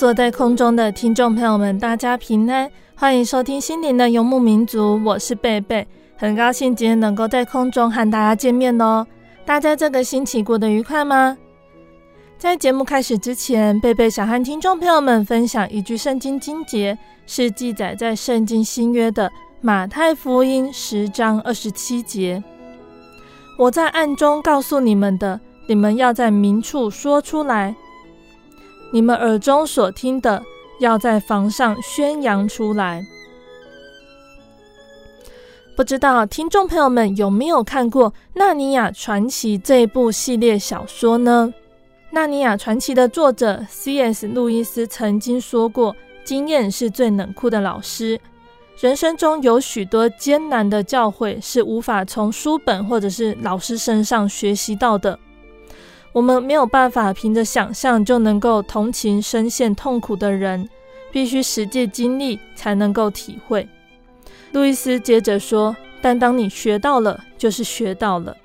所有在空中的听众朋友们，大家平安，欢迎收听心灵的游牧民族，我是贝贝，很高兴今天能够在空中和大家见面哦。大家这个星期过得愉快吗？在节目开始之前，贝贝想和听众朋友们分享一句圣经经节，是记载在圣经新约的马太福音十章二十七节：“我在暗中告诉你们的，你们要在明处说出来。”你们耳中所听的，要在房上宣扬出来。不知道听众朋友们有没有看过《纳尼亚传奇》这部系列小说呢？《纳尼亚传奇》的作者 C.S. 路易斯曾经说过：“经验是最冷酷的老师。人生中有许多艰难的教诲是无法从书本或者是老师身上学习到的。”我们没有办法凭着想象就能够同情深陷痛苦的人，必须实际经历才能够体会。路易斯接着说：“但当你学到了，就是学到了。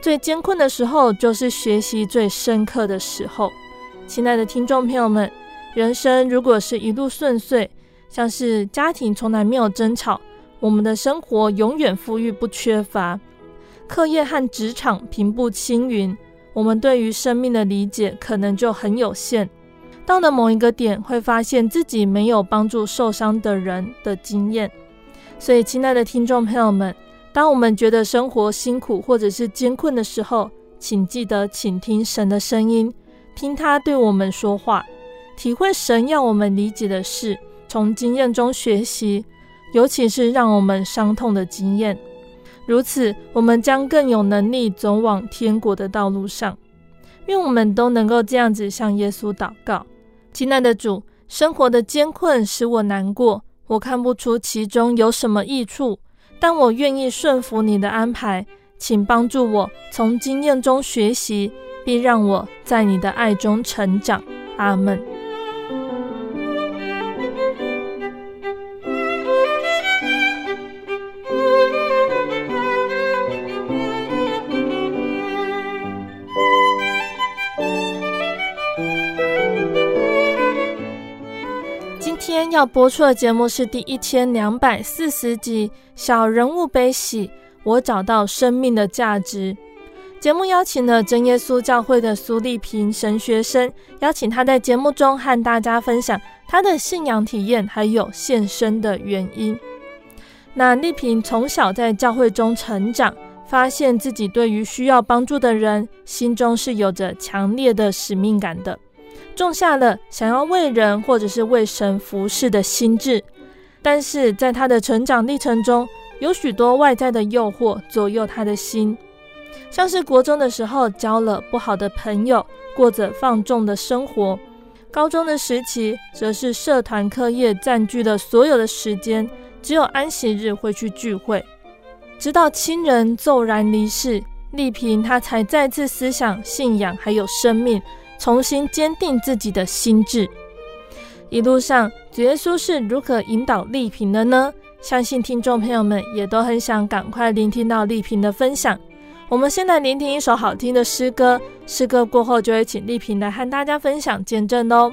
最艰困的时候，就是学习最深刻的时候。”亲爱的听众朋友们，人生如果是一路顺遂，像是家庭从来没有争吵，我们的生活永远富裕不缺乏，课业和职场平步青云。我们对于生命的理解可能就很有限，到了某一个点，会发现自己没有帮助受伤的人的经验。所以，亲爱的听众朋友们，当我们觉得生活辛苦或者是艰困的时候，请记得倾听神的声音，听他对我们说话，体会神要我们理解的事，从经验中学习，尤其是让我们伤痛的经验。如此，我们将更有能力走往天国的道路上。愿我们都能够这样子向耶稣祷告：亲爱的主，生活的艰困使我难过，我看不出其中有什么益处，但我愿意顺服你的安排，请帮助我从经验中学习，并让我在你的爱中成长。阿门。要播出的节目是第一千两百四十集《小人物悲喜》，我找到生命的价值。节目邀请了真耶稣教会的苏丽萍神学生，邀请他在节目中和大家分享他的信仰体验，还有献身的原因。那丽萍从小在教会中成长，发现自己对于需要帮助的人，心中是有着强烈的使命感的。种下了想要为人或者是为神服侍的心志，但是在他的成长历程中，有许多外在的诱惑左右他的心，像是国中的时候交了不好的朋友，过着放纵的生活；高中的时期，则是社团课业占据了所有的时间，只有安息日会去聚会。直到亲人骤然离世，丽萍她才再次思想信仰还有生命。重新坚定自己的心智。一路上，主耶稣是如何引导丽萍的呢？相信听众朋友们也都很想赶快聆听到丽萍的分享。我们先来聆听一首好听的诗歌，诗歌过后就会请丽萍来和大家分享见证哦。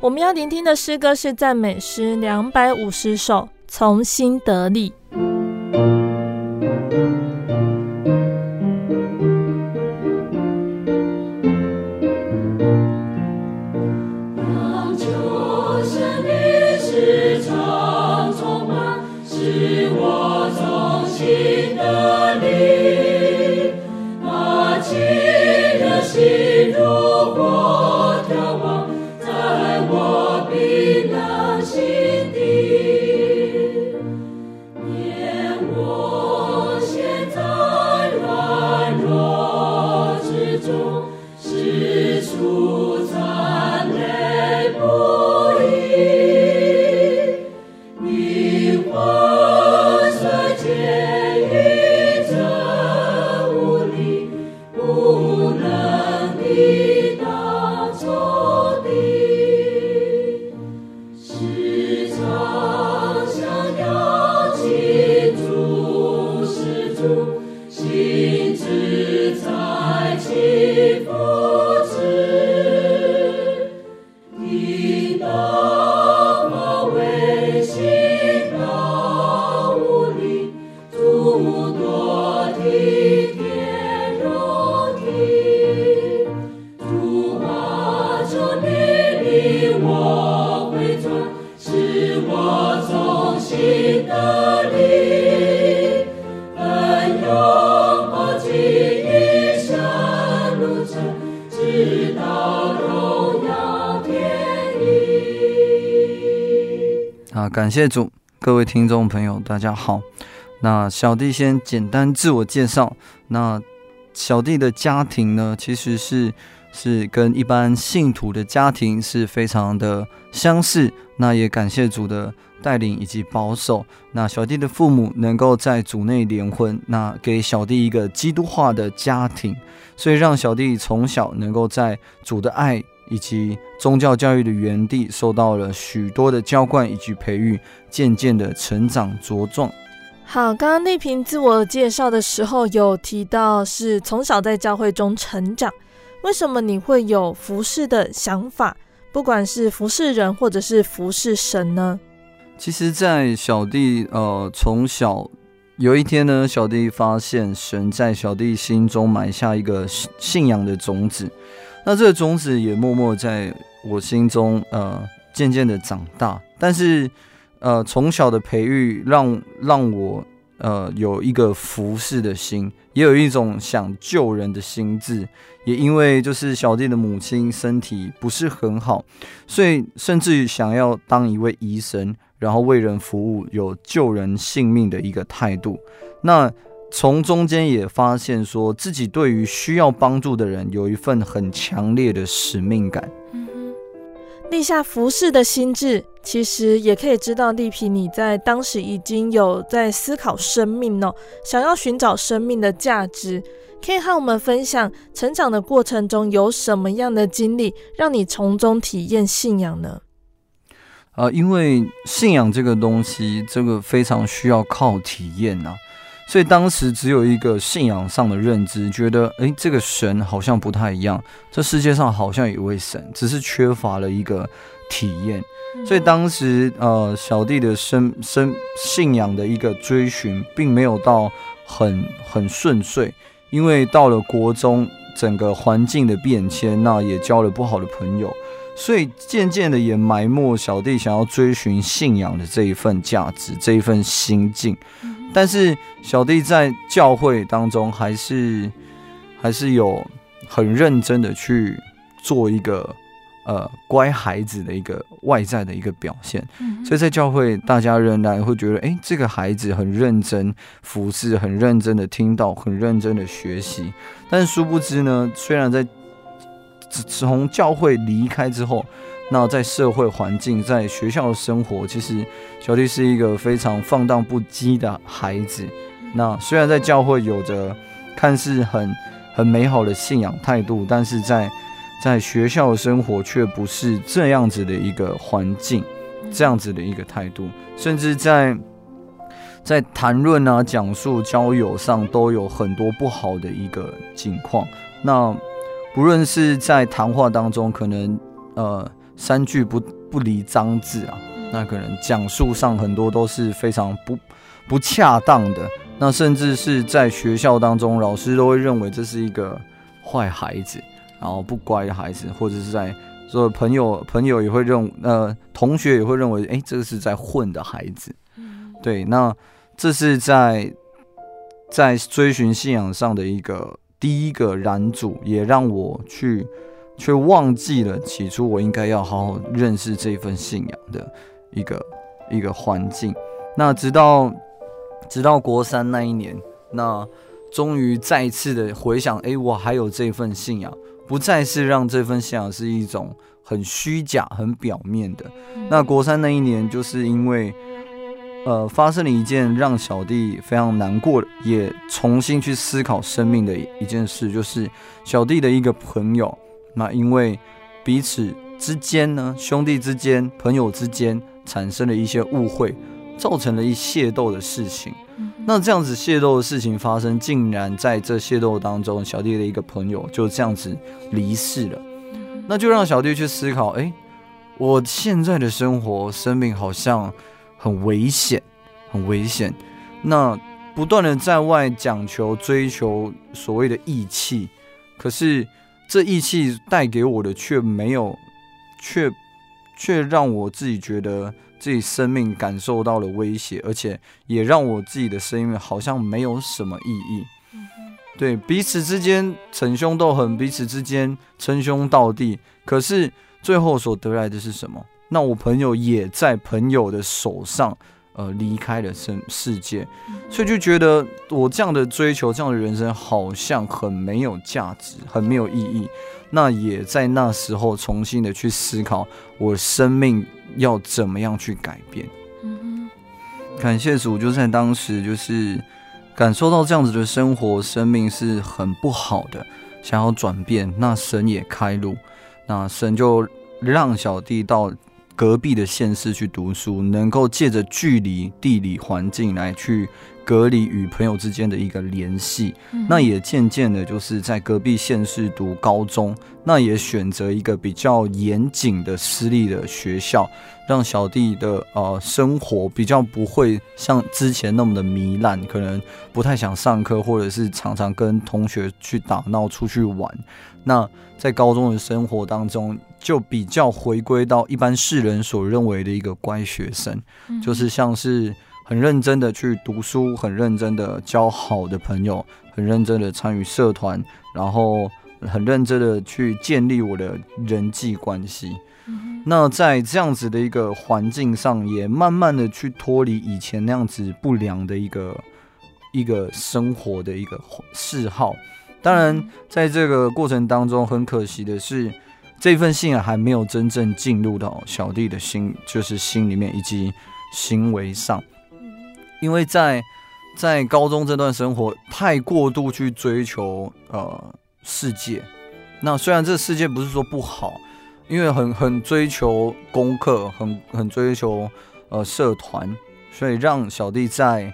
我们要聆听的诗歌是赞美诗两百五十首，从心得力。谢主，各位听众朋友，大家好。那小弟先简单自我介绍。那小弟的家庭呢，其实是是跟一般信徒的家庭是非常的相似。那也感谢主的带领以及保守。那小弟的父母能够在主内联婚，那给小弟一个基督化的家庭，所以让小弟从小能够在主的爱。以及宗教教育的园地受到了许多的浇灌以及培育，渐渐的成长茁壮。好，刚刚丽萍自我介绍的时候有提到是从小在教会中成长，为什么你会有服侍的想法？不管是服侍人或者是服侍神呢？其实，在小弟呃从小有一天呢，小弟发现神在小弟心中埋下一个信仰的种子。那这个种子也默默在我心中，呃，渐渐的长大。但是，呃，从小的培育让让我，呃，有一个服侍的心，也有一种想救人的心智。也因为就是小弟的母亲身体不是很好，所以甚至于想要当一位医生，然后为人服务，有救人性命的一个态度。那。从中间也发现，说自己对于需要帮助的人有一份很强烈的使命感。立下服侍的心智，其实也可以知道丽萍你在当时已经有在思考生命哦，想要寻找生命的价值。可以和我们分享成长的过程中有什么样的经历，让你从中体验信仰呢？啊、呃，因为信仰这个东西，这个非常需要靠体验呐、啊。所以当时只有一个信仰上的认知，觉得诶，这个神好像不太一样，这世界上好像有一位神，只是缺乏了一个体验。所以当时呃，小弟的生生信仰的一个追寻，并没有到很很顺遂，因为到了国中，整个环境的变迁，那也交了不好的朋友，所以渐渐的也埋没小弟想要追寻信仰的这一份价值，这一份心境。但是小弟在教会当中还是还是有很认真的去做一个呃乖孩子的一个外在的一个表现，所以在教会大家仍然会觉得，哎，这个孩子很认真服侍，很认真的听到，很认真的学习。但是殊不知呢，虽然在从教会离开之后。那在社会环境，在学校的生活，其实小弟是一个非常放荡不羁的孩子。那虽然在教会有着看似很很美好的信仰态度，但是在在学校的生活却不是这样子的一个环境，这样子的一个态度。甚至在在谈论啊、讲述交友上都有很多不好的一个情况。那不论是在谈话当中，可能呃三句不不离脏字啊，那可能讲述上很多都是非常不不恰当的。那甚至是在学校当中，老师都会认为这是一个坏孩子，然后不乖的孩子，或者是在所有朋友朋友也会认呃同学也会认为，哎，这个是在混的孩子。对，那这是在在追寻信仰上的一个。第一个燃主也让我去，却忘记了起初我应该要好好认识这份信仰的一个一个环境。那直到直到国三那一年，那终于再次的回想，哎，我还有这份信仰，不再是让这份信仰是一种很虚假、很表面的。那国三那一年，就是因为。呃，发生了一件让小弟非常难过，也重新去思考生命的一件事，就是小弟的一个朋友，那因为彼此之间呢，兄弟之间、朋友之间产生了一些误会，造成了一械斗的事情。那这样子械斗的事情发生，竟然在这械斗当中，小弟的一个朋友就这样子离世了。那就让小弟去思考，哎，我现在的生活、生命好像。很危险，很危险。那不断的在外讲求、追求所谓的义气，可是这义气带给我的却没有，却却让我自己觉得自己生命感受到了威胁，而且也让我自己的生命好像没有什么意义。对，彼此之间逞凶斗狠，彼此之间称兄道弟，可是最后所得来的是什么？那我朋友也在朋友的手上，呃，离开了世世界，所以就觉得我这样的追求，这样的人生好像很没有价值，很没有意义。那也在那时候重新的去思考，我生命要怎么样去改变。感谢主，就在当时就是感受到这样子的生活，生命是很不好的，想要转变，那神也开路，那神就让小弟到。隔壁的县市去读书，能够借着距离、地理环境来去隔离与朋友之间的一个联系。嗯、那也渐渐的，就是在隔壁县市读高中，那也选择一个比较严谨的私立的学校，让小弟的呃生活比较不会像之前那么的糜烂，可能不太想上课，或者是常常跟同学去打闹、出去玩。那在高中的生活当中，就比较回归到一般世人所认为的一个乖学生，嗯、就是像是很认真的去读书，很认真的交好的朋友，很认真的参与社团，然后很认真的去建立我的人际关系。嗯、那在这样子的一个环境上，也慢慢的去脱离以前那样子不良的一个一个生活的一个嗜好。当然，在这个过程当中，很可惜的是，这份信仰还没有真正进入到小弟的心，就是心里面以及行为上。因为在在高中这段生活，太过度去追求呃世界。那虽然这个世界不是说不好，因为很很追求功课，很很追求呃社团，所以让小弟在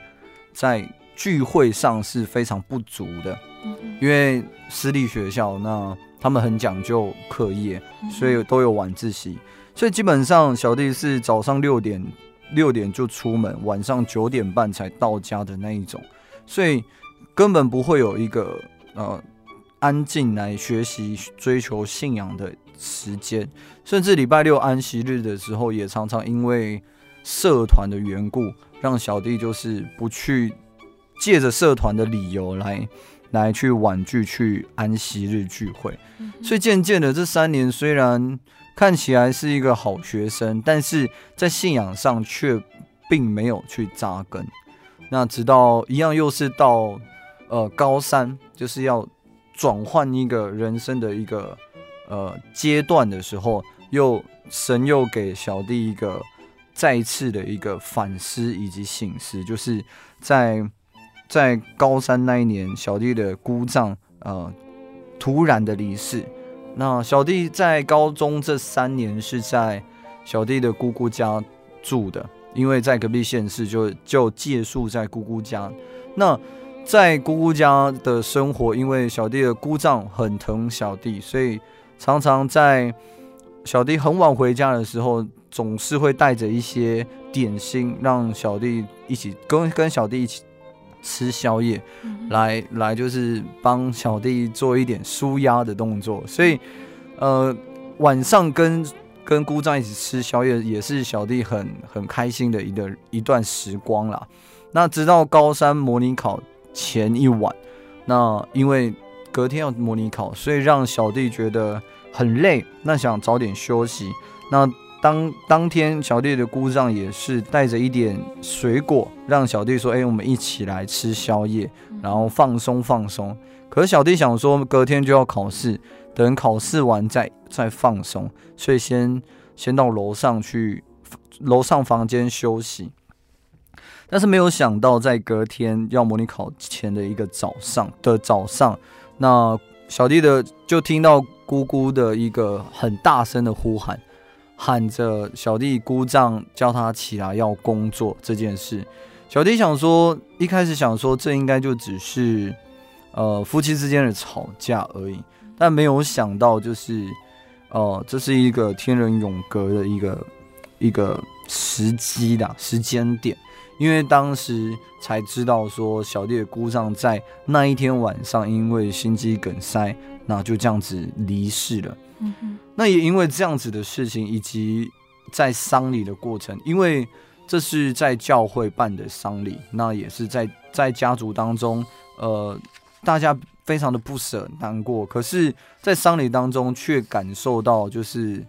在聚会上是非常不足的。因为私立学校，那他们很讲究课业，所以都有晚自习。所以基本上小弟是早上六点六点就出门，晚上九点半才到家的那一种，所以根本不会有一个呃安静来学习、追求信仰的时间。甚至礼拜六安息日的时候，也常常因为社团的缘故，让小弟就是不去借着社团的理由来。来去婉拒去安息日聚会，所以渐渐的这三年虽然看起来是一个好学生，但是在信仰上却并没有去扎根。那直到一样又是到呃高三，就是要转换一个人生的一个呃阶段的时候，又神又给小弟一个再次的一个反思以及醒思，就是在。在高三那一年，小弟的姑丈呃突然的离世。那小弟在高中这三年是在小弟的姑姑家住的。因为在隔壁县市就就借宿在姑姑家。那在姑姑家的生活，因为小弟的姑丈很疼小弟，所以常常在小弟很晚回家的时候，总是会带着一些点心，让小弟一起跟跟小弟一起吃宵夜，来来就是帮小弟做一点舒压的动作。所以，呃，晚上跟跟姑丈一起吃宵夜，也是小弟很很开心的一个一段时光啦。那直到高三模拟考。前一晚，那因为隔天要模拟考，所以让小弟觉得很累，那想早点休息。那当当天小弟的姑丈也是带着一点水果，让小弟说：“哎，我们一起来吃宵夜，然后放松放松。”可是小弟想说，隔天就要考试，等考试完再再放松，所以先先到楼上去楼上房间休息。但是没有想到，在隔天要模拟考前的一个早上的早上，那小弟的就听到姑姑的一个很大声的呼喊，喊着小弟姑丈叫他起来要工作这件事。小弟想说，一开始想说这应该就只是呃夫妻之间的吵架而已，但没有想到就是呃这是一个天人永隔的一个一个时机的时间点。因为当时才知道说，小弟的姑丈在那一天晚上因为心肌梗塞，那就这样子离世了。嗯哼。那也因为这样子的事情，以及在丧礼的过程，因为这是在教会办的丧礼，那也是在在家族当中，呃，大家非常的不舍难过。可是，在丧礼当中却感受到就是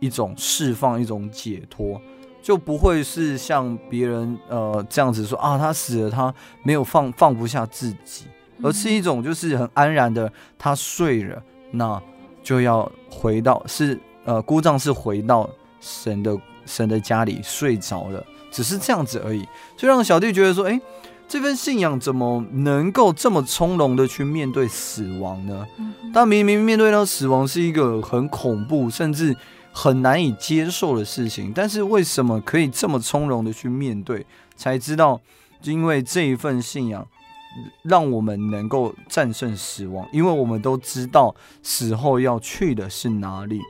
一种释放，一种解脱。就不会是像别人呃这样子说啊，他死了，他没有放放不下自己，而是一种就是很安然的，他睡了，那就要回到是呃姑丈是回到神的神的家里睡着了，只是这样子而已，就让小弟觉得说，哎，这份信仰怎么能够这么从容的去面对死亡呢？但明明面对到死亡是一个很恐怖，甚至。很难以接受的事情，但是为什么可以这么从容的去面对？才知道，因为这一份信仰，让我们能够战胜死亡。因为我们都知道死后要去的是哪里，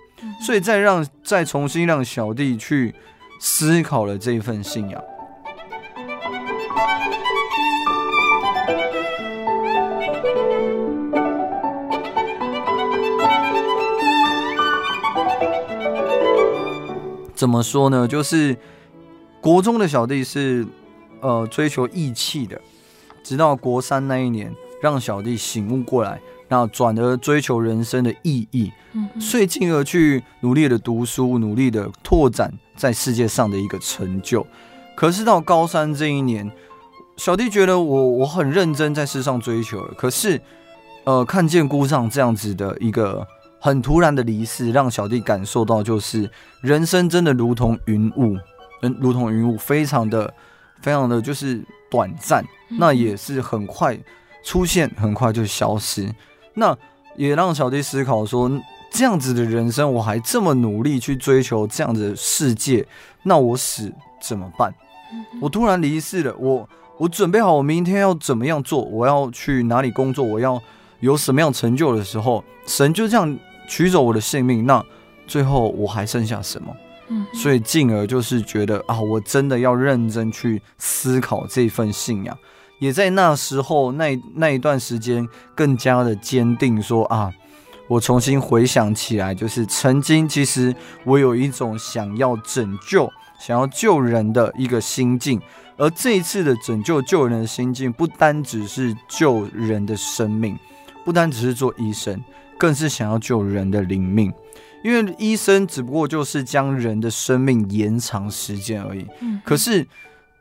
所以再让再重新让小弟去思考了这一份信仰。怎么说呢？就是国中的小弟是呃追求义气的，直到国三那一年，让小弟醒悟过来，然后转而追求人生的意义，所以进而去努力的读书，努力的拓展在世界上的一个成就。可是到高三这一年，小弟觉得我我很认真在世上追求了，可是呃看见姑丈这样子的一个。很突然的离世，让小弟感受到，就是人生真的如同云雾，嗯，如同云雾，非常的、非常的就是短暂，那也是很快出现，很快就消失。那也让小弟思考说，这样子的人生，我还这么努力去追求这样的世界，那我死怎么办？我突然离世了，我我准备好，我明天要怎么样做？我要去哪里工作？我要有什么样成就的时候，神就这样。取走我的性命，那最后我还剩下什么？所以进而就是觉得啊，我真的要认真去思考这份信仰，也在那时候那那一段时间更加的坚定说啊，我重新回想起来，就是曾经其实我有一种想要拯救、想要救人的一个心境，而这一次的拯救救人的心境，不单只是救人的生命，不单只是做医生。更是想要救人的灵命，因为医生只不过就是将人的生命延长时间而已。嗯，可是，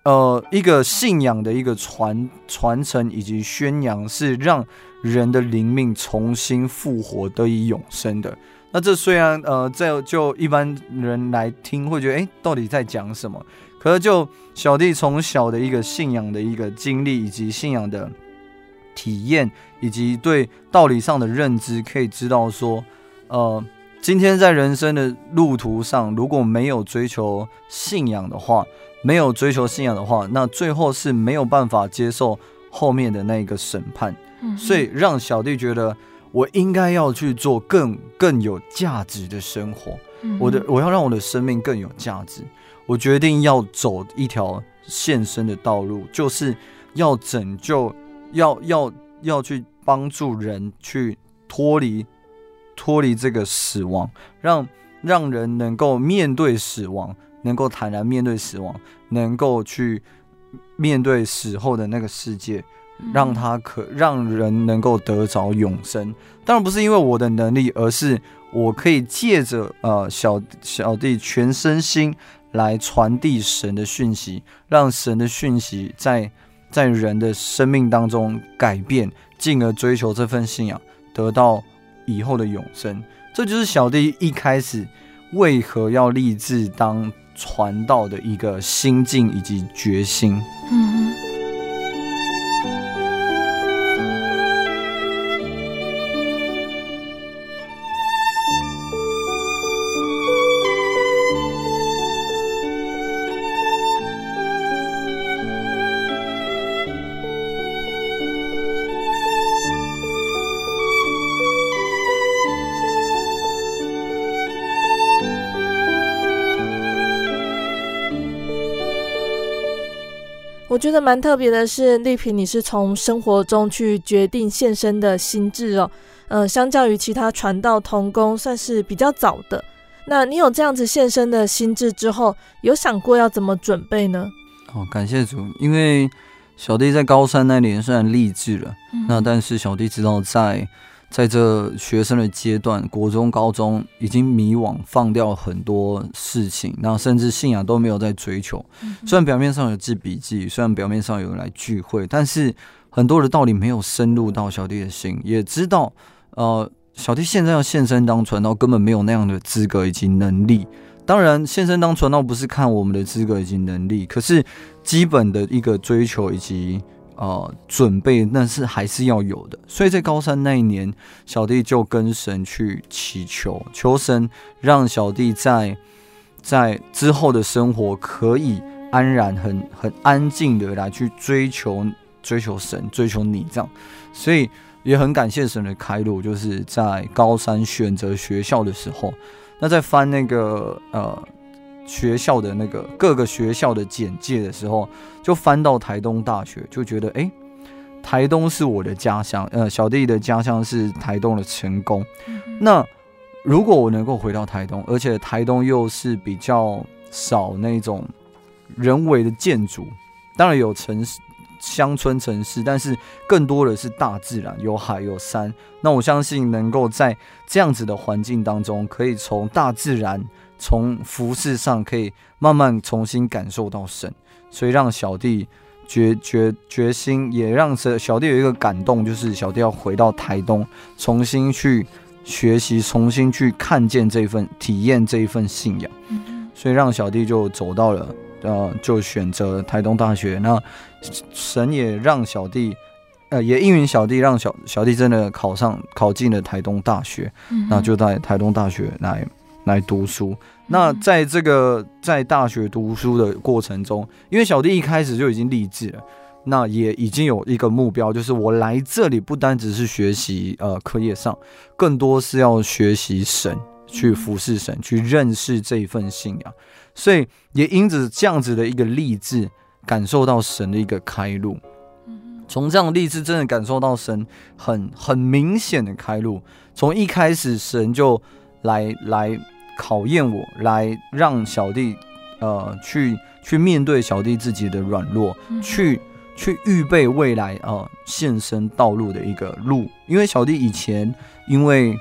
呃，一个信仰的一个传传承以及宣扬，是让人的灵命重新复活得以永生的。那这虽然呃，在就一般人来听会觉得，诶，到底在讲什么？可是就小弟从小的一个信仰的一个经历以及信仰的。体验以及对道理上的认知，可以知道说，呃，今天在人生的路途上，如果没有追求信仰的话，没有追求信仰的话，那最后是没有办法接受后面的那个审判。嗯，所以让小弟觉得我应该要去做更更有价值的生活。嗯，我的我要让我的生命更有价值。我决定要走一条献身的道路，就是要拯救，要要要去帮助人去脱离脱离这个死亡，让让人能够面对死亡。能够坦然面对死亡，能够去面对死后的那个世界，让他可让人能够得着永生。当然不是因为我的能力，而是我可以借着呃小小弟全身心来传递神的讯息，让神的讯息在在人的生命当中改变，进而追求这份信仰，得到以后的永生。这就是小弟一开始为何要立志当。传道的一个心境以及决心。嗯。我觉得蛮特别的是，丽萍，你是从生活中去决定献身的心智哦。呃，相较于其他传道同工，算是比较早的。那你有这样子献身的心智之后，有想过要怎么准备呢？哦，感谢主，因为小弟在高三那年虽然立志了，嗯、那但是小弟知道在。在这学生的阶段，国中、高中已经迷惘，放掉很多事情，那甚至信仰都没有在追求。虽然表面上有记笔记，虽然表面上有人来聚会，但是很多的道理没有深入到小弟的心。也知道，呃，小弟现在要献身当传道，根本没有那样的资格以及能力。当然，献身当传道不是看我们的资格以及能力，可是基本的一个追求以及。呃，准备那是还是要有的，所以在高三那一年，小弟就跟神去祈求，求神让小弟在在之后的生活可以安然、很很安静的来去追求追求神、追求你这样，所以也很感谢神的开路，就是在高三选择学校的时候，那在翻那个呃。学校的那个各个学校的简介的时候，就翻到台东大学，就觉得哎，台东是我的家乡，呃，小弟的家乡是台东的成功。嗯、那如果我能够回到台东，而且台东又是比较少那种人为的建筑，当然有城市、乡村、城市，但是更多的是大自然，有海有山。那我相信能够在这样子的环境当中，可以从大自然。从服饰上可以慢慢重新感受到神，所以让小弟决决决心，也让小弟有一个感动，就是小弟要回到台东，重新去学习，重新去看见这份体验这一份信仰。所以让小弟就走到了，呃，就选择台东大学。那神也让小弟，呃，也应允小弟，让小小弟真的考上，考进了台东大学。那就在台东大学来。来读书。那在这个在大学读书的过程中，因为小弟一开始就已经立志了，那也已经有一个目标，就是我来这里不单只是学习呃课业上，更多是要学习神，去服侍神，去认识这一份信仰。所以也因此这样子的一个励志，感受到神的一个开路。从这样励志，真的感受到神很很明显的开路。从一开始，神就来来。考验我，来让小弟，呃，去去面对小弟自己的软弱，嗯、去去预备未来呃献身道路的一个路。因为小弟以前因为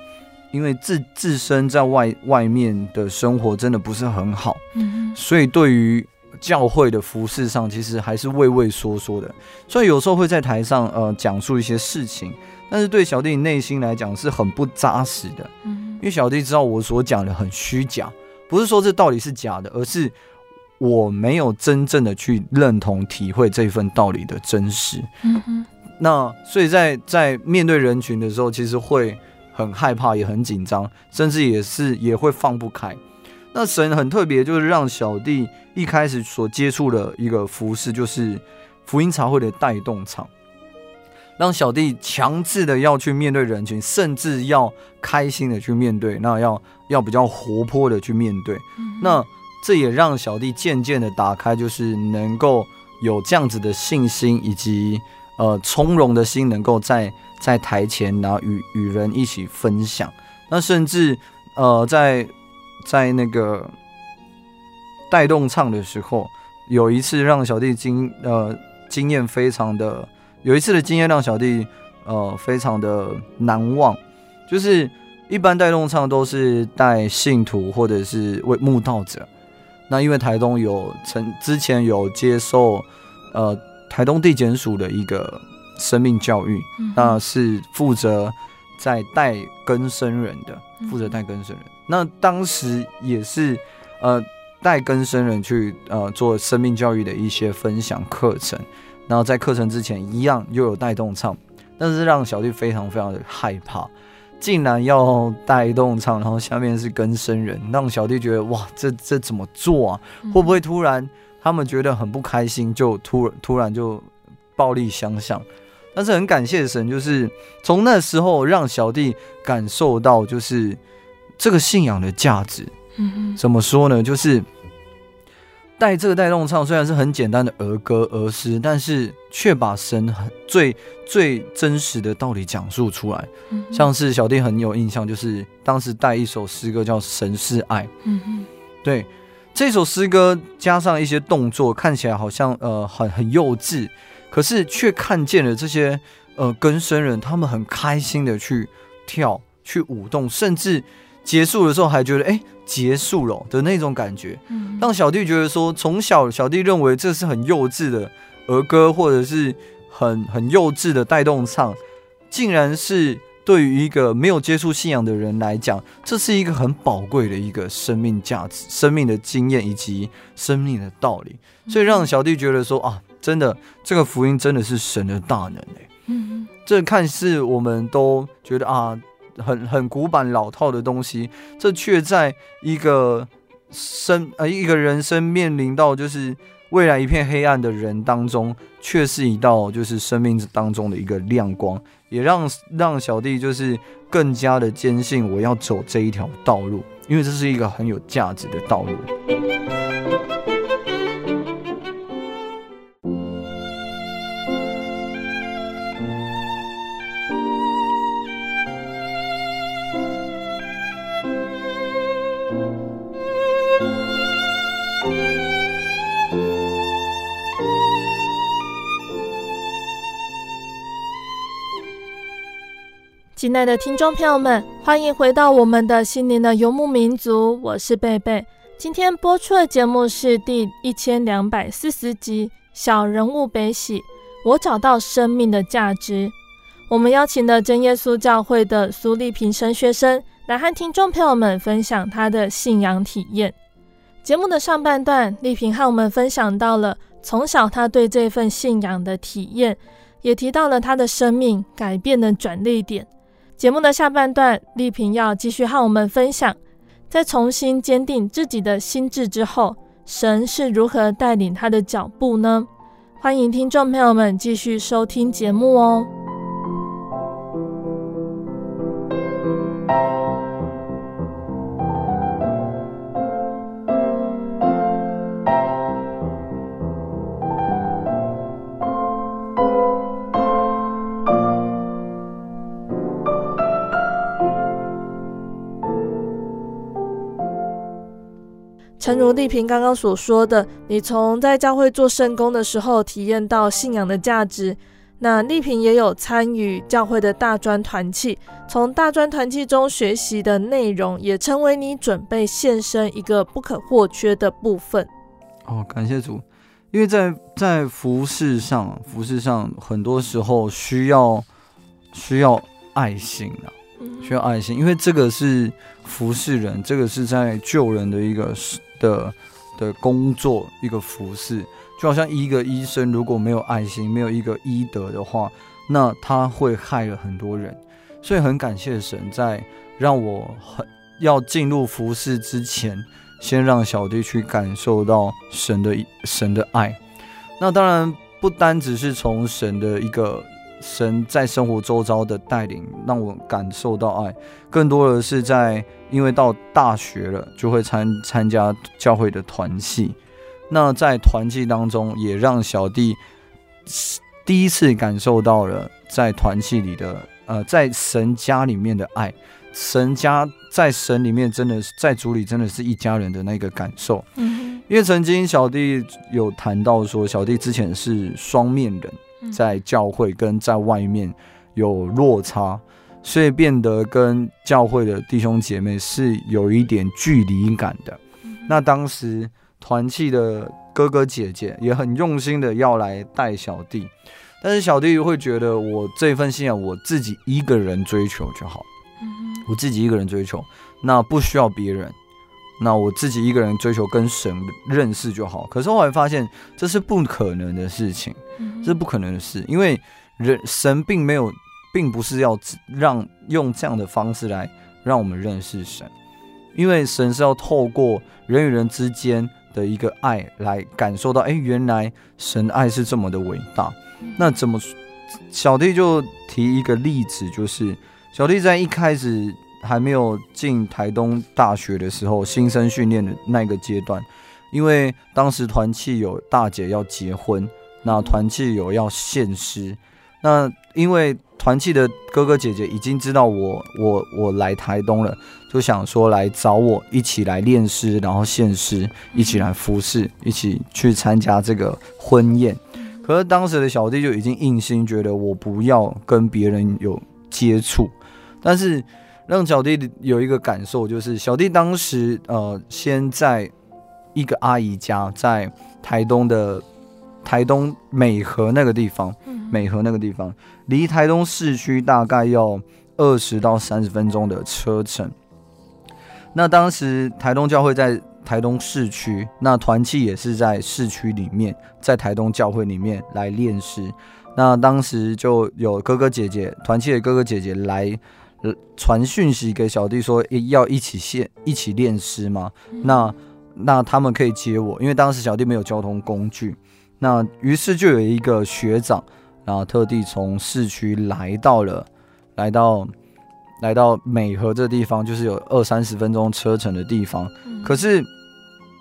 因为自自身在外外面的生活真的不是很好，嗯、所以对于教会的服饰上，其实还是畏畏缩缩的。所以有时候会在台上呃讲述一些事情，但是对小弟内心来讲是很不扎实的。嗯因为小弟知道我所讲的很虚假，不是说这道理是假的，而是我没有真正的去认同、体会这份道理的真实。嗯哼。那所以在在面对人群的时候，其实会很害怕，也很紧张，甚至也是也会放不开。那神很特别，就是让小弟一开始所接触的一个服饰，就是福音茶会的带动唱，让小弟强制的要去面对人群，甚至要开心的去面对，那要要比较活泼的去面对。嗯、那这也让小弟渐渐的打开，就是能够有这样子的信心，以及呃从容的心，能够在在台前，然后与与人一起分享。那甚至呃在。在那个带动唱的时候，有一次让小弟经呃经验非常的，有一次的经验让小弟呃非常的难忘，就是一般带动唱都是带信徒或者是为慕道者，那因为台东有曾之前有接受呃台东地检署的一个生命教育，嗯、那是负责在带更生人的，负责带更生人。嗯那当时也是，呃，带更生人去呃做生命教育的一些分享课程，然后在课程之前一样又有带动唱，但是让小弟非常非常的害怕，竟然要带动唱，然后下面是跟生人，让小弟觉得哇，这这怎么做啊？会不会突然他们觉得很不开心，就突突然就暴力相向？但是很感谢神，就是从那时候让小弟感受到就是。这个信仰的价值，嗯，怎么说呢？就是带这个带动唱，虽然是很简单的儿歌儿诗，但是却把神很最最真实的道理讲述出来。嗯，像是小弟很有印象，就是当时带一首诗歌叫《神是爱》。嗯嗯，对，这首诗歌加上一些动作，看起来好像呃很很幼稚，可是却看见了这些呃跟生人，他们很开心的去跳去舞动，甚至。结束的时候还觉得哎，结束了的那种感觉，让小弟觉得说，从小小弟认为这是很幼稚的儿歌，或者是很很幼稚的带动唱，竟然是对于一个没有接触信仰的人来讲，这是一个很宝贵的一个生命价值、生命的经验以及生命的道理，所以让小弟觉得说啊，真的这个福音真的是神的大能哎，嗯，这看似我们都觉得啊。很很古板老套的东西，这却在一个生呃一个人生面临到就是未来一片黑暗的人当中，却是一道就是生命当中的一个亮光，也让让小弟就是更加的坚信我要走这一条道路，因为这是一个很有价值的道路。亲爱的听众朋友们，欢迎回到我们的心灵的游牧民族，我是贝贝。今天播出的节目是第一千两百四十集《小人物悲喜》，我找到生命的价值。我们邀请了真耶稣教会的苏丽萍神学生来和听众朋友们分享他的信仰体验。节目的上半段，丽萍和我们分享到了从小他对这份信仰的体验，也提到了他的生命改变的转捩点。节目的下半段，丽萍要继续和我们分享，在重新坚定自己的心智之后，神是如何带领她的脚步呢？欢迎听众朋友们继续收听节目哦。诚如丽萍刚刚所说的，你从在教会做圣工的时候体验到信仰的价值。那丽萍也有参与教会的大专团契，从大专团契中学习的内容，也成为你准备献身一个不可或缺的部分。哦，感谢主，因为在在服饰上，服饰上很多时候需要需要爱心啊。需要爱心，因为这个是服侍人，这个是在救人的一个的的工作，一个服侍，就好像一个医生如果没有爱心，没有一个医德的话，那他会害了很多人。所以很感谢神，在让我很要进入服侍之前，先让小弟去感受到神的神的爱。那当然不单只是从神的一个神在生活周遭的带领，让我感受到爱，更多的是在因为到大学了，就会参参加教会的团契。那在团契当中，也让小弟第一次感受到了在团契里的呃，在神家里面的爱。神家在神里面真的是在主里真的是一家人的那个感受。嗯，因为曾经小弟有谈到说，小弟之前是双面人，在教会跟在外面有落差，所以变得跟教会的弟兄姐妹是有一点距离感的。那当时团契的哥哥姐姐也很用心的要来带小弟，但是小弟会觉得我这份信仰我自己一个人追求就好。我自己一个人追求，那不需要别人，那我自己一个人追求跟神认识就好。可是后来发现这是不可能的事情，这是不可能的事，因为人神并没有，并不是要让用这样的方式来让我们认识神，因为神是要透过人与人之间的一个爱来感受到，哎，原来神爱是这么的伟大。那怎么，小弟就提一个例子，就是。小弟在一开始还没有进台东大学的时候，新生训练的那个阶段，因为当时团契有大姐要结婚，那团契有要献诗，那因为团契的哥哥姐姐已经知道我我我来台东了，就想说来找我一起来练诗，然后献诗，一起来服侍，一起去参加这个婚宴。可是当时的小弟就已经硬心觉得我不要跟别人有接触。但是让小弟有一个感受，就是小弟当时呃，先在一个阿姨家，在台东的台东美和那个地方，美和那个地方离台东市区大概要二十到三十分钟的车程。那当时台东教会在台东市区，那团契也是在市区里面，在台东教会里面来练诗。那当时就有哥哥姐姐，团契的哥哥姐姐来。传讯息给小弟说，要一起练一起练诗吗？那那他们可以接我，因为当时小弟没有交通工具。那于是就有一个学长，然后特地从市区来到了，来到来到美和这地方，就是有二三十分钟车程的地方。可是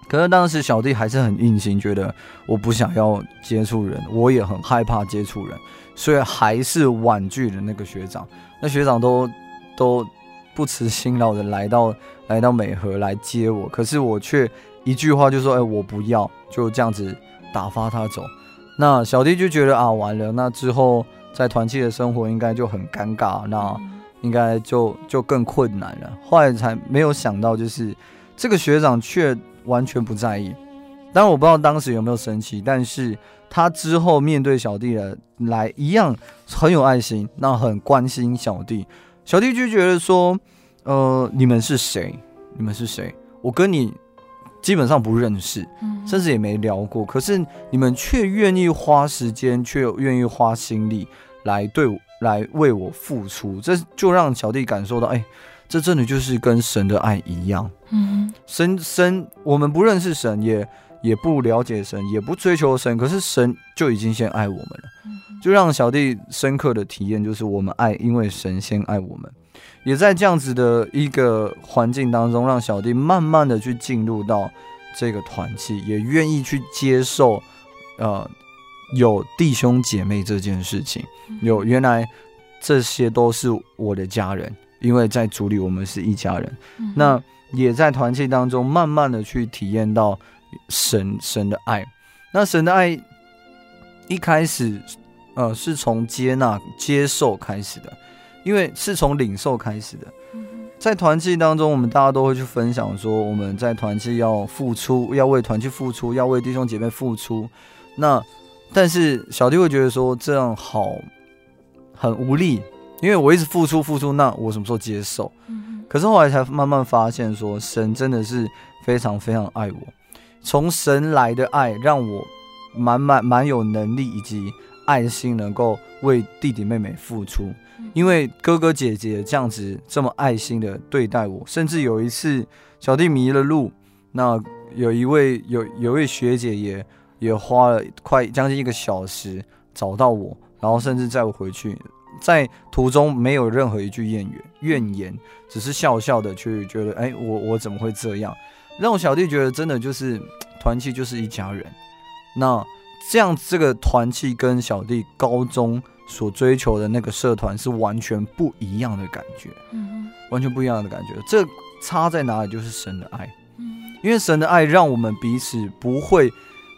可是当时小弟还是很硬心，觉得我不想要接触人，我也很害怕接触人，所以还是婉拒了那个学长。那学长都。都不辞辛劳的来到来到美和来接我，可是我却一句话就说：“哎，我不要。”就这样子打发他走。那小弟就觉得啊，完了，那之后在团契的生活应该就很尴尬，那应该就就更困难了。后来才没有想到，就是这个学长却完全不在意。当然我不知道当时有没有生气，但是他之后面对小弟的来一样很有爱心，那很关心小弟。小弟就觉得说，呃，你们是谁？你们是谁？我跟你基本上不认识，甚至也没聊过。可是你们却愿意花时间，却愿意花心力来对我，来为我付出，这就让小弟感受到，哎，这真的就是跟神的爱一样。嗯，神神，我们不认识神，也也不了解神，也不追求神，可是神就已经先爱我们了。就让小弟深刻的体验，就是我们爱，因为神先爱我们，也在这样子的一个环境当中，让小弟慢慢的去进入到这个团契，也愿意去接受，呃，有弟兄姐妹这件事情，有原来这些都是我的家人，因为在主里我们是一家人，那也在团契当中慢慢的去体验到神神的爱，那神的爱一开始。呃，是从接纳、接受开始的，因为是从领受开始的。在团契当中，我们大家都会去分享说，我们在团契要付出，要为团契付出，要为弟兄姐妹付出。那但是小弟会觉得说这样好很无力，因为我一直付出付出，那我什么时候接受？可是后来才慢慢发现说，神真的是非常非常爱我，从神来的爱让我满满蛮有能力以及。爱心能够为弟弟妹妹付出，因为哥哥姐姐这样子这么爱心的对待我，甚至有一次小弟迷了路，那有一位有有一位学姐也也花了快将近一个小时找到我，然后甚至载我回去，在途中没有任何一句怨言怨言，只是笑笑的去觉得，哎，我我怎么会这样？让我小弟觉得真的就是团契就是一家人。那这样这个团契跟小弟高中所追求的那个社团是完全不一样的感觉，嗯，完全不一样的感觉。这差在哪里？就是神的爱，嗯因为神的爱让我们彼此不会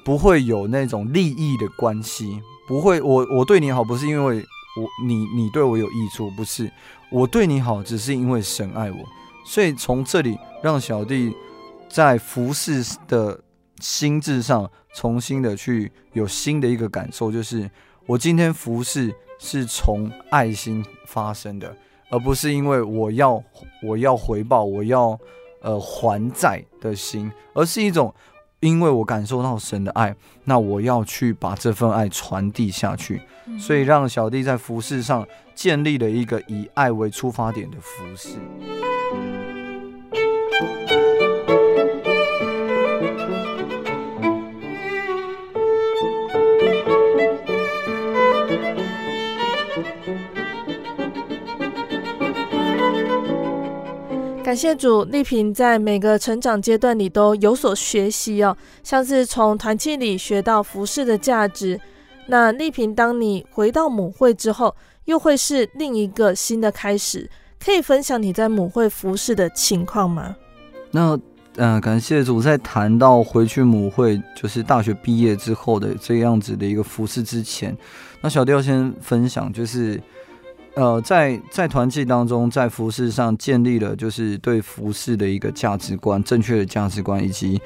不会有那种利益的关系，不会我我对你好不是因为我你你对我有益处，不是我对你好只是因为神爱我，所以从这里让小弟在服饰的心智上重新的去有新的一个感受，就是。我今天服饰是从爱心发生的，而不是因为我要我要回报我要呃还债的心，而是一种因为我感受到神的爱，那我要去把这份爱传递下去，所以让小弟在服饰上建立了一个以爱为出发点的服侍。感谢主，丽萍在每个成长阶段里都有所学习哦，像是从团契里学到服饰的价值。那丽萍，当你回到母会之后，又会是另一个新的开始。可以分享你在母会服饰的情况吗？那嗯、感谢主，在谈到回去母会，就是大学毕业之后的这样子的一个服饰之前，那小弟要先分享就是。呃，在在团契当中，在服饰上建立了就是对服饰的一个价值观，正确的价值观以及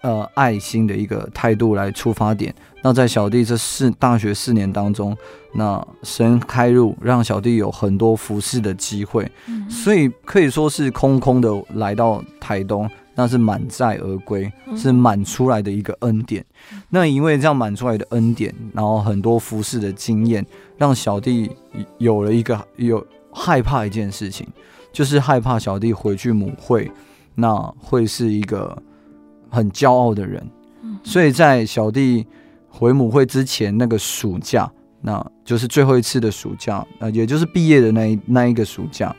呃爱心的一个态度来出发点。那在小弟这四大学四年当中，那神开路，让小弟有很多服饰的机会，所以可以说是空空的来到台东。那是满载而归，是满出来的一个恩典。那因为这样满出来的恩典，然后很多服饰的经验，让小弟有了一个有害怕一件事情，就是害怕小弟回去母会，那会是一个很骄傲的人。所以在小弟回母会之前那个暑假，那就是最后一次的暑假，呃，也就是毕业的那一那一个暑假，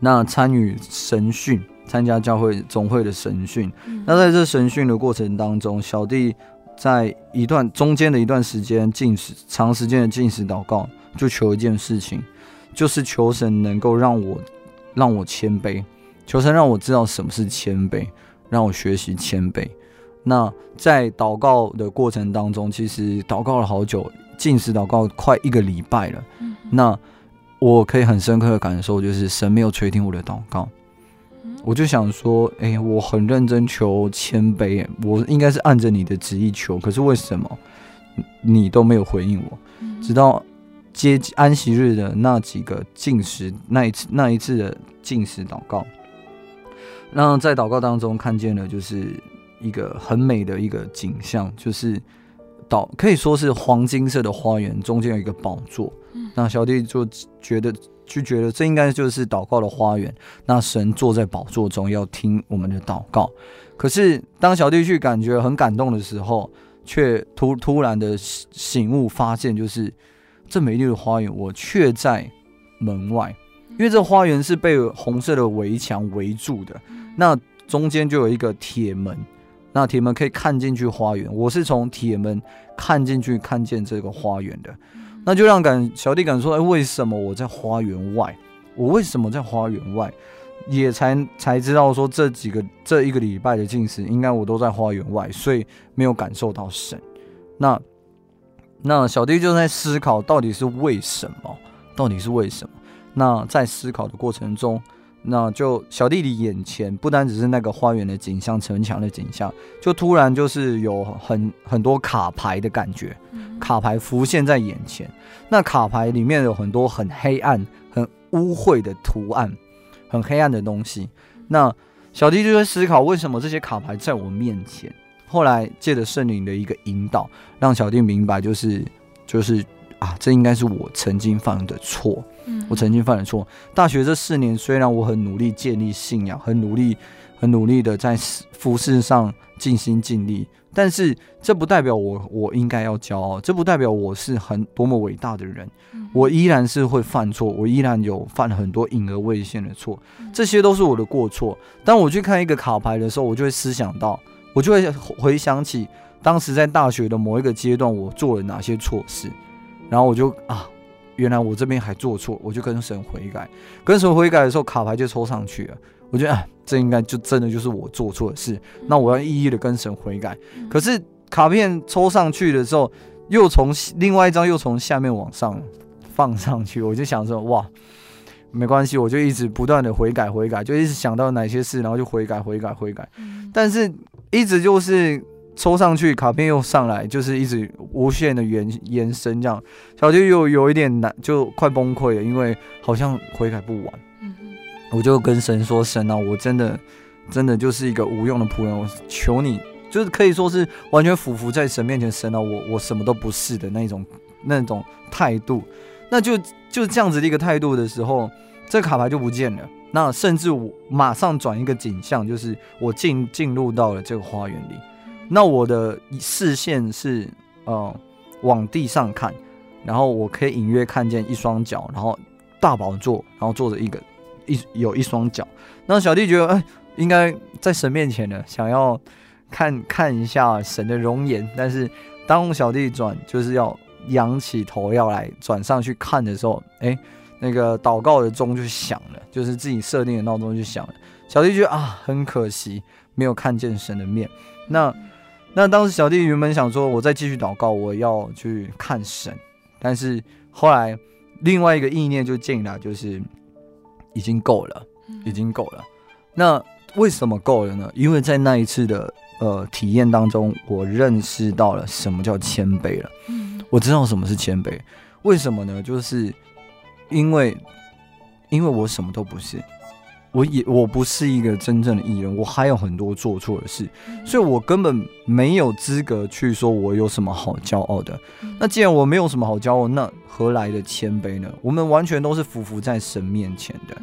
那参与神训。参加教会总会的神训，那在这神训的过程当中，小弟在一段中间的一段时间进食，长时间的进食祷告，就求一件事情，就是求神能够让我让我谦卑，求神让我知道什么是谦卑，让我学习谦卑。那在祷告的过程当中，其实祷告了好久，进食祷告快一个礼拜了。那我可以很深刻的感受，就是神没有垂听我的祷告。我就想说，哎、欸，我很认真求谦卑，我应该是按着你的旨意求，可是为什么你都没有回应我？直到接安息日的那几个进食，那一次那一次的进食祷告，那在祷告当中看见了，就是一个很美的一个景象，就是祷可以说是黄金色的花园，中间有一个宝座，那小弟就觉得。就觉得这应该就是祷告的花园，那神坐在宝座中要听我们的祷告。可是当小弟去感觉很感动的时候，却突突然的醒悟，发现就是这美丽的花园，我却在门外，因为这花园是被红色的围墙围住的，那中间就有一个铁门，那铁门可以看进去花园，我是从铁门看进去看见这个花园的。那就让感小弟感说，哎，为什么我在花园外？我为什么在花园外？也才才知道说，这几个这一个礼拜的禁食，应该我都在花园外，所以没有感受到神。那那小弟就在思考，到底是为什么？到底是为什么？那在思考的过程中。那就小弟的眼前不单只是那个花园的景象、城墙的景象，就突然就是有很很多卡牌的感觉，卡牌浮现在眼前。那卡牌里面有很多很黑暗、很污秽的图案，很黑暗的东西。那小弟就在思考，为什么这些卡牌在我面前？后来借着圣灵的一个引导，让小弟明白，就是就是。啊，这应该是我曾经犯的错。嗯，我曾经犯的错。大学这四年，虽然我很努力建立信仰，很努力很努力的在服饰上尽心尽力。但是这不代表我我应该要骄傲，这不代表我是很多么伟大的人。我依然是会犯错，我依然有犯很多隐而未现的错，这些都是我的过错。当我去看一个卡牌的时候，我就会思想到，我就会回想起当时在大学的某一个阶段，我做了哪些错事，然后我就啊，原来我这边还做错，我就跟神悔改。跟神悔改的时候，卡牌就抽上去了。我觉得啊，这应该就真的就是我做错的事，那我要一一的跟神悔改。可是卡片抽上去的时候，又从另外一张又从下面往上放上去，我就想说哇，没关系，我就一直不断的悔改悔改，就一直想到哪些事，然后就悔改悔改悔改。但是一直就是抽上去，卡片又上来，就是一直无限的延延伸这样，小弟又有一点难，就快崩溃了，因为好像悔改不完。我就跟神说：“神啊，我真的，真的就是一个无用的仆人。我求你，就是可以说是完全俯伏在神面前。神啊，我我什么都不是的那种那种态度。那就就这样子的一个态度的时候，这卡牌就不见了。那甚至我马上转一个景象，就是我进进入到了这个花园里。那我的视线是呃往地上看，然后我可以隐约看见一双脚，然后大宝座，然后坐着一个。”一有一双脚，那小弟觉得，哎，应该在神面前呢，想要看看一下神的容颜。但是当小弟转，就是要仰起头要来转上去看的时候，哎，那个祷告的钟就响了，就是自己设定的闹钟就响了。小弟觉得啊，很可惜没有看见神的面。那那当时小弟原本想说，我再继续祷告，我要去看神。但是后来另外一个意念就进来，就是。已经够了，已经够了。那为什么够了呢？因为在那一次的呃体验当中，我认识到了什么叫谦卑了。我知道什么是谦卑。为什么呢？就是因为因为我什么都不是，我也我不是一个真正的艺人，我还有很多做错的事，所以我根本没有资格去说我有什么好骄傲的。那既然我没有什么好骄傲，那何来的谦卑呢？我们完全都是匍匐在神面前的。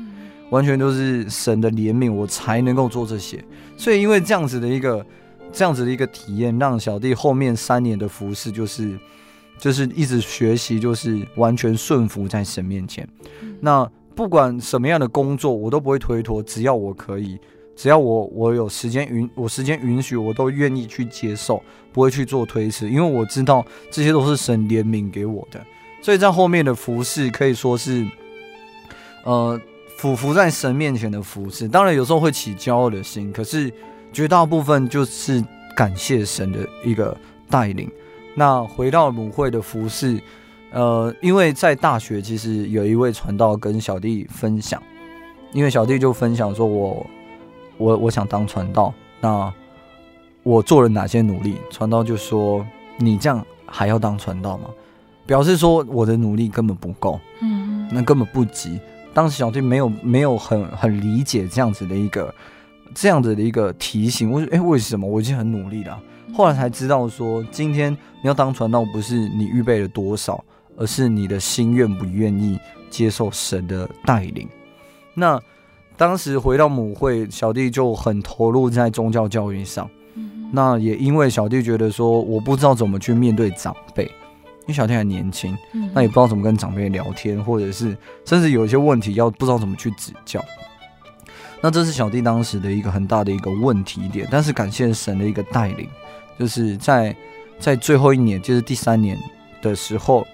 完全都是神的怜悯，我才能够做这些。所以，因为这样子的一个这样子的一个体验，让小弟后面三年的服侍，就是就是一直学习，就是完全顺服在神面前。那不管什么样的工作，我都不会推脱，只要我可以，只要我我有时间允我时间允许，我都愿意去接受，不会去做推迟，因为我知道这些都是神怜悯给我的。所以在后面的服侍可以说是，呃。俯伏在神面前的服侍，当然有时候会起骄傲的心，可是绝大部分就是感谢神的一个带领。那回到母会的服侍，呃，因为在大学其实有一位传道跟小弟分享，因为小弟就分享说我，我我我想当传道，那我做了哪些努力？传道就说，你这样还要当传道吗？表示说我的努力根本不够，嗯，那根本不及。当时小弟没有没有很很理解这样子的一个这样子的一个提醒，我说哎，为什么我已经很努力了？后来才知道说，今天你要当传道，不是你预备了多少，而是你的心愿不愿意接受神的带领。那当时回到母会，小弟就很投入在宗教教育上。那也因为小弟觉得说，我不知道怎么去面对长辈。因为小弟还年轻，那也不知道怎么跟长辈聊天，或者是甚至有一些问题要不知道怎么去指教。那这是小弟当时的一个很大的一个问题点。但是感谢神的一个带领，就是在在最后一年，就是第三年的时候，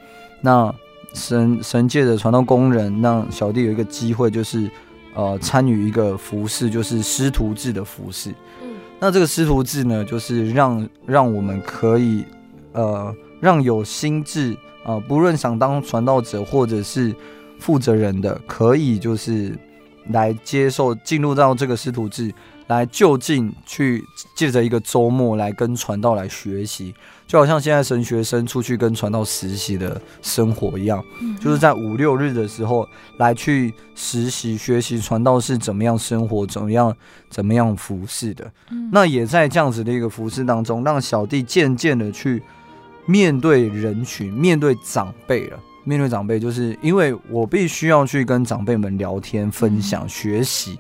那神神界的传道工人让小弟有一个机会，就是呃参与一个服饰，就是师徒制的服事。那这个师徒制呢，就是让让我们可以呃。让有心智啊、呃，不论想当传道者或者是负责人的，可以就是来接受进入到这个师徒制，来就近去借着一个周末来跟传道来学习，就好像现在神学生出去跟传道实习的生活一样，就是在五六日的时候来去实习学习传道是怎么样生活，怎么样怎么样服侍的。那也在这样子的一个服侍当中，让小弟渐渐的去。面对人群，面对长辈了。面对长辈，就是因为我必须要去跟长辈们聊天、分享、学习。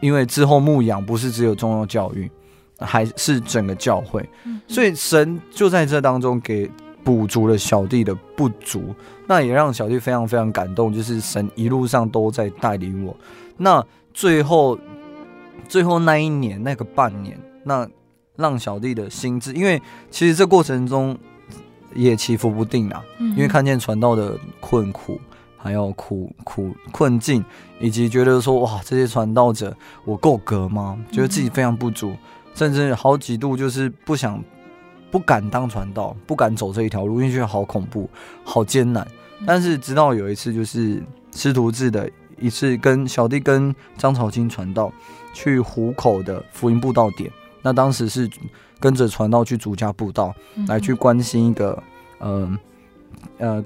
因为之后牧养不是只有重要教育，还是整个教会，所以神就在这当中给补足了小弟的不足，那也让小弟非常非常感动，就是神一路上都在带领我。那最后，最后那一年那个半年，那让小弟的心智，因为其实这过程中也起伏不定啊，因为看见传道的困苦。还有苦苦困境，以及觉得说哇，这些传道者我够格吗？觉得自己非常不足，甚至好几度就是不想、不敢当传道，不敢走这一条路，因为觉得好恐怖、好艰难。但是直到有一次，就是师徒制的一次，跟小弟跟张朝清传道去湖口的福音布道点，那当时是跟着传道去主家布道，来去关心一个嗯呃。呃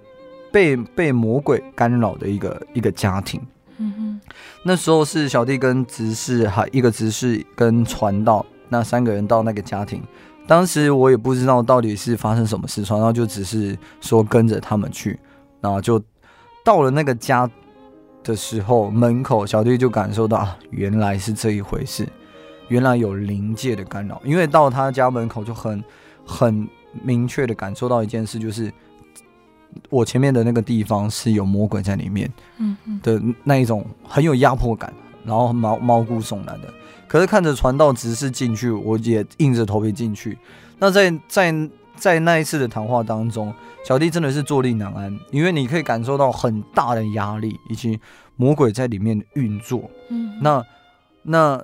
被被魔鬼干扰的一个一个家庭，嗯哼，那时候是小弟跟执事，还一个执事跟传道，那三个人到那个家庭，当时我也不知道到底是发生什么事，然后就只是说跟着他们去，然后就到了那个家的时候，门口小弟就感受到啊，原来是这一回事，原来有灵界的干扰，因为到他家门口就很很明确的感受到一件事，就是。我前面的那个地方是有魔鬼在里面，嗯的那一种很有压迫感，然后毛毛骨悚然的。可是看着传道执事进去，我也硬着头皮进去。那在在在那一次的谈话当中，小弟真的是坐立难安，因为你可以感受到很大的压力，以及魔鬼在里面运作。嗯，那那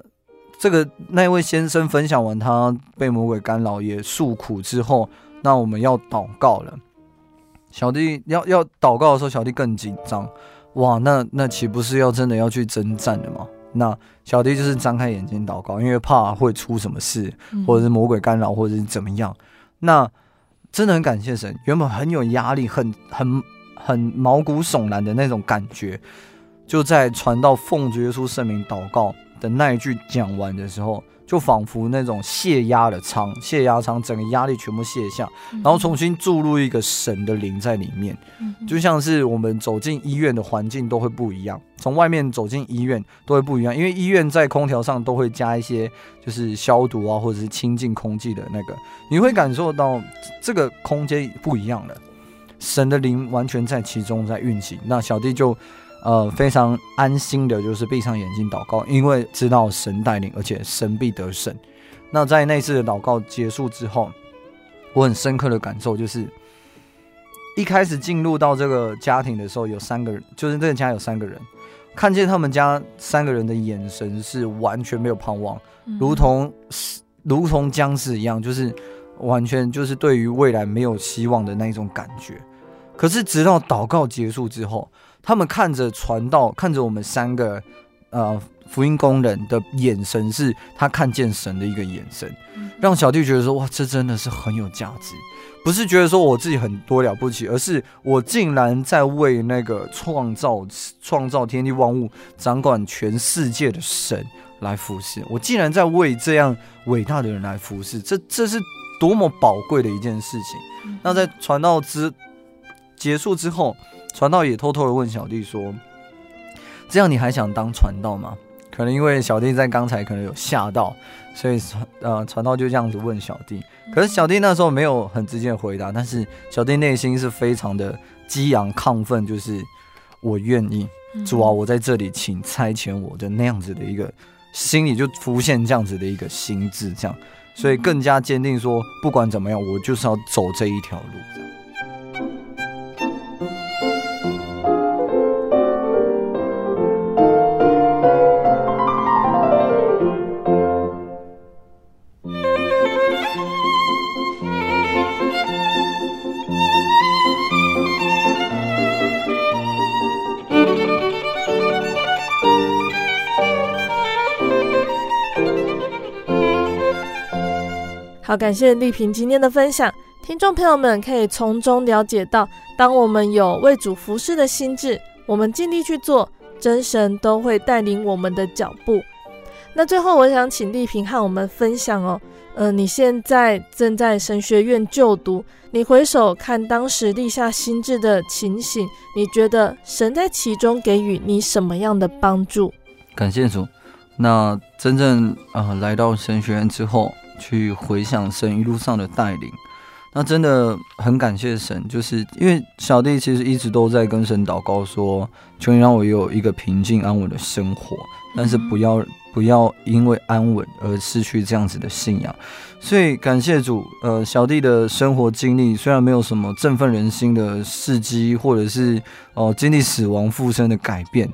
这个那位先生分享完他被魔鬼干扰也诉苦之后，那我们要祷告了。小弟要要祷告的时候，小弟更紧张。哇，那那岂不是要真的要去征战了吗？那小弟就是张开眼睛祷告，因为怕会出什么事，或者是魔鬼干扰，或者是怎么样。那真的很感谢神，原本很有压力、很很很毛骨悚然的那种感觉，就在传到奉主耶稣圣名祷告的那一句讲完的时候。就仿佛那种泄压的仓，泄压仓，整个压力全部卸下，然后重新注入一个神的灵在里面，就像是我们走进医院的环境都会不一样，从外面走进医院都会不一样，因为医院在空调上都会加一些就是消毒啊，或者是清净空气的那个，你会感受到这个空间不一样了，神的灵完全在其中在运行。那小弟就。呃，非常安心的，就是闭上眼睛祷告，因为知道神带领，而且神必得胜。那在那次的祷告结束之后，我很深刻的感受就是，一开始进入到这个家庭的时候，有三个人，就是这个家有三个人，看见他们家三个人的眼神是完全没有盼望，如同如同僵尸一样，就是完全就是对于未来没有希望的那一种感觉。可是直到祷告结束之后，他们看着传道，看着我们三个，呃，福音工人的眼神是他看见神的一个眼神，让小弟觉得说，哇，这真的是很有价值，不是觉得说我自己很多了不起，而是我竟然在为那个创造创造天地万物、掌管全世界的神来服侍，我竟然在为这样伟大的人来服侍，这这是多么宝贵的一件事情。那在传道之结束之后。传道也偷偷的问小弟说：“这样你还想当传道吗？”可能因为小弟在刚才可能有吓到，所以传呃传道就这样子问小弟。可是小弟那时候没有很直接的回答，但是小弟内心是非常的激昂亢奋，就是我愿意，主啊，我在这里，请差遣我的那样子的一个心里就浮现这样子的一个心智，这样，所以更加坚定说，不管怎么样，我就是要走这一条路。好，感谢丽萍今天的分享。听众朋友们可以从中了解到，当我们有为主服侍的心志，我们尽力去做，真神都会带领我们的脚步。那最后，我想请丽萍和我们分享哦，呃，你现在正在神学院就读，你回首看当时立下心志的情形，你觉得神在其中给予你什么样的帮助？感谢主，那真正啊、来到神学院之后，去回想神一路上的带领，那真的很感谢神，就是因为小弟其实一直都在跟神祷告说，求你让我有一个平静安稳的生活，但是不要不要因为安稳而失去这样子的信仰。所以感谢主，呃，小弟的生活经历虽然没有什么振奋人心的事迹，或者是哦、呃、经历死亡复生的改变。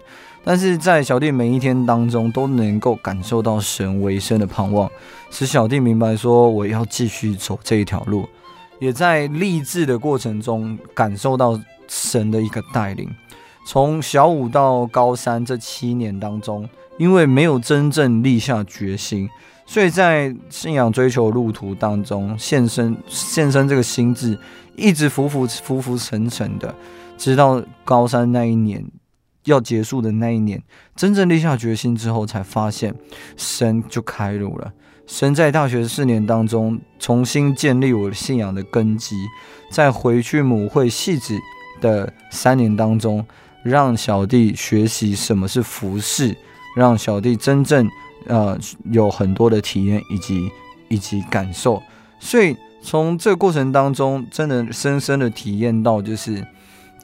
但是在小弟每一天当中，都能够感受到神为生的盼望，使小弟明白说我要继续走这一条路，也在立志的过程中感受到神的一个带领。从小五到高三这七年当中，因为没有真正立下决心，所以在信仰追求路途当中献身献身这个心智，一直浮浮浮浮沉沉的，直到高三那一年。要结束的那一年，真正立下决心之后，才发现神就开路了。神在大学四年当中重新建立我信仰的根基，在回去母会汐止的三年当中，让小弟学习什么是服侍，让小弟真正呃有很多的体验以及以及感受。所以从这个过程当中，真的深深的体验到就是。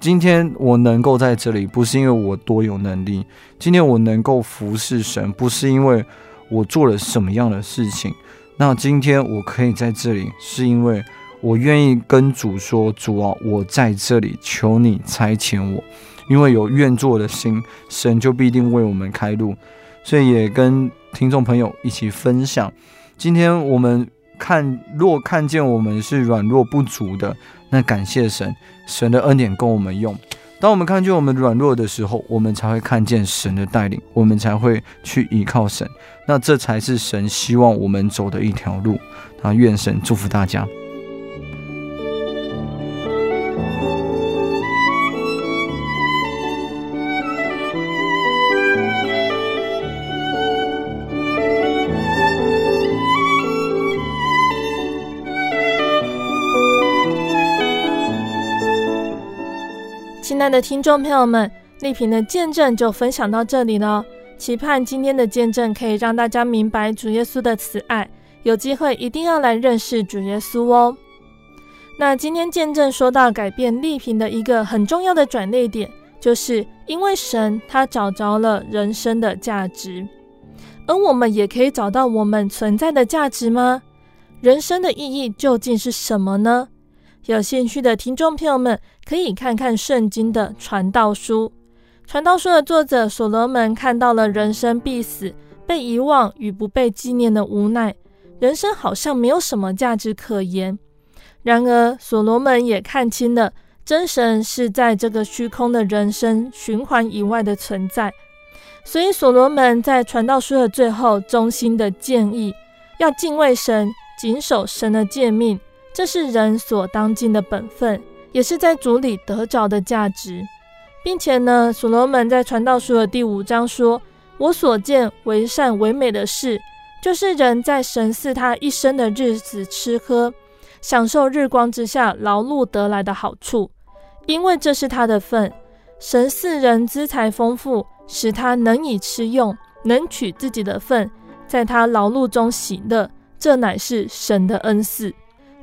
今天我能够在这里，不是因为我多有能力。今天我能够服侍神，不是因为我做了什么样的事情。那今天我可以在这里，是因为我愿意跟主说：“主啊，我在这里，求你差遣我。”因为有愿做的心，神就必定为我们开路。所以也跟听众朋友一起分享。今天我们看，若看见我们是软弱不足的。那感谢神，神的恩典供我们用。当我们看见我们软弱的时候，我们才会看见神的带领，我们才会去依靠神。那这才是神希望我们走的一条路。那愿神祝福大家。的听众朋友们，丽萍的见证就分享到这里了。期盼今天的见证可以让大家明白主耶稣的慈爱，有机会一定要来认识主耶稣哦。那今天见证说到改变丽萍的一个很重要的转捩点，就是因为神他找着了人生的价值，而我们也可以找到我们存在的价值吗？人生的意义究竟是什么呢？有兴趣的听众朋友们，可以看看圣经的传道书。传道书的作者所罗门看到了人生必死、被遗忘与不被纪念的无奈，人生好像没有什么价值可言。然而，所罗门也看清了真神是在这个虚空的人生循环以外的存在。所以，所罗门在传道书的最后衷心的建议，要敬畏神，谨守神的诫命。这是人所当尽的本分，也是在主里得着的价值，并且呢，所罗门在传道书的第五章说：“我所见为善为美的事，就是人在神赐他一生的日子吃喝，享受日光之下劳碌得来的好处，因为这是他的份。神赐人资财丰富，使他能以吃用，能取自己的份，在他劳碌中喜乐，这乃是神的恩赐。”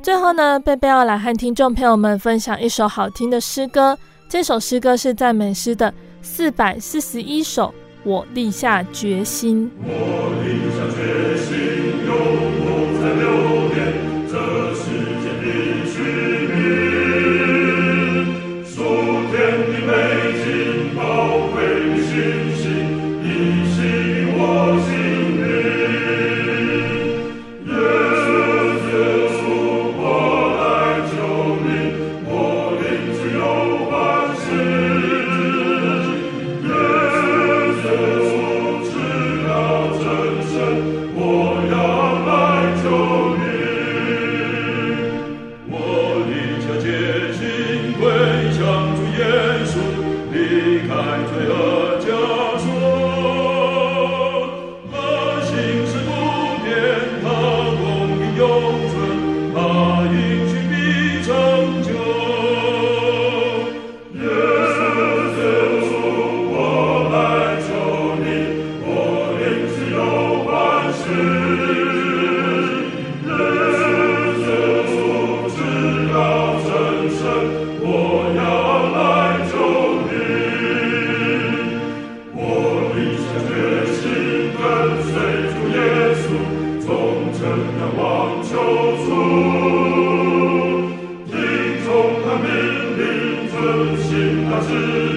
最后呢，贝贝要来和听众朋友们分享一首好听的诗歌。这首诗歌是赞美诗的四百四十一首。我立下决心。我立下决心，永不再留亲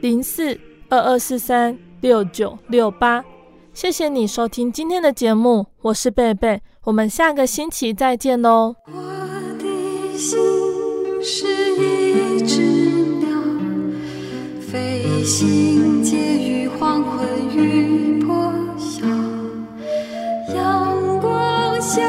零四二二四三六九六八。谢谢你收听今天的节目我是贝贝我们下个星期再见哦我的心是一只鸟飞行借于黄昏与破晓阳光下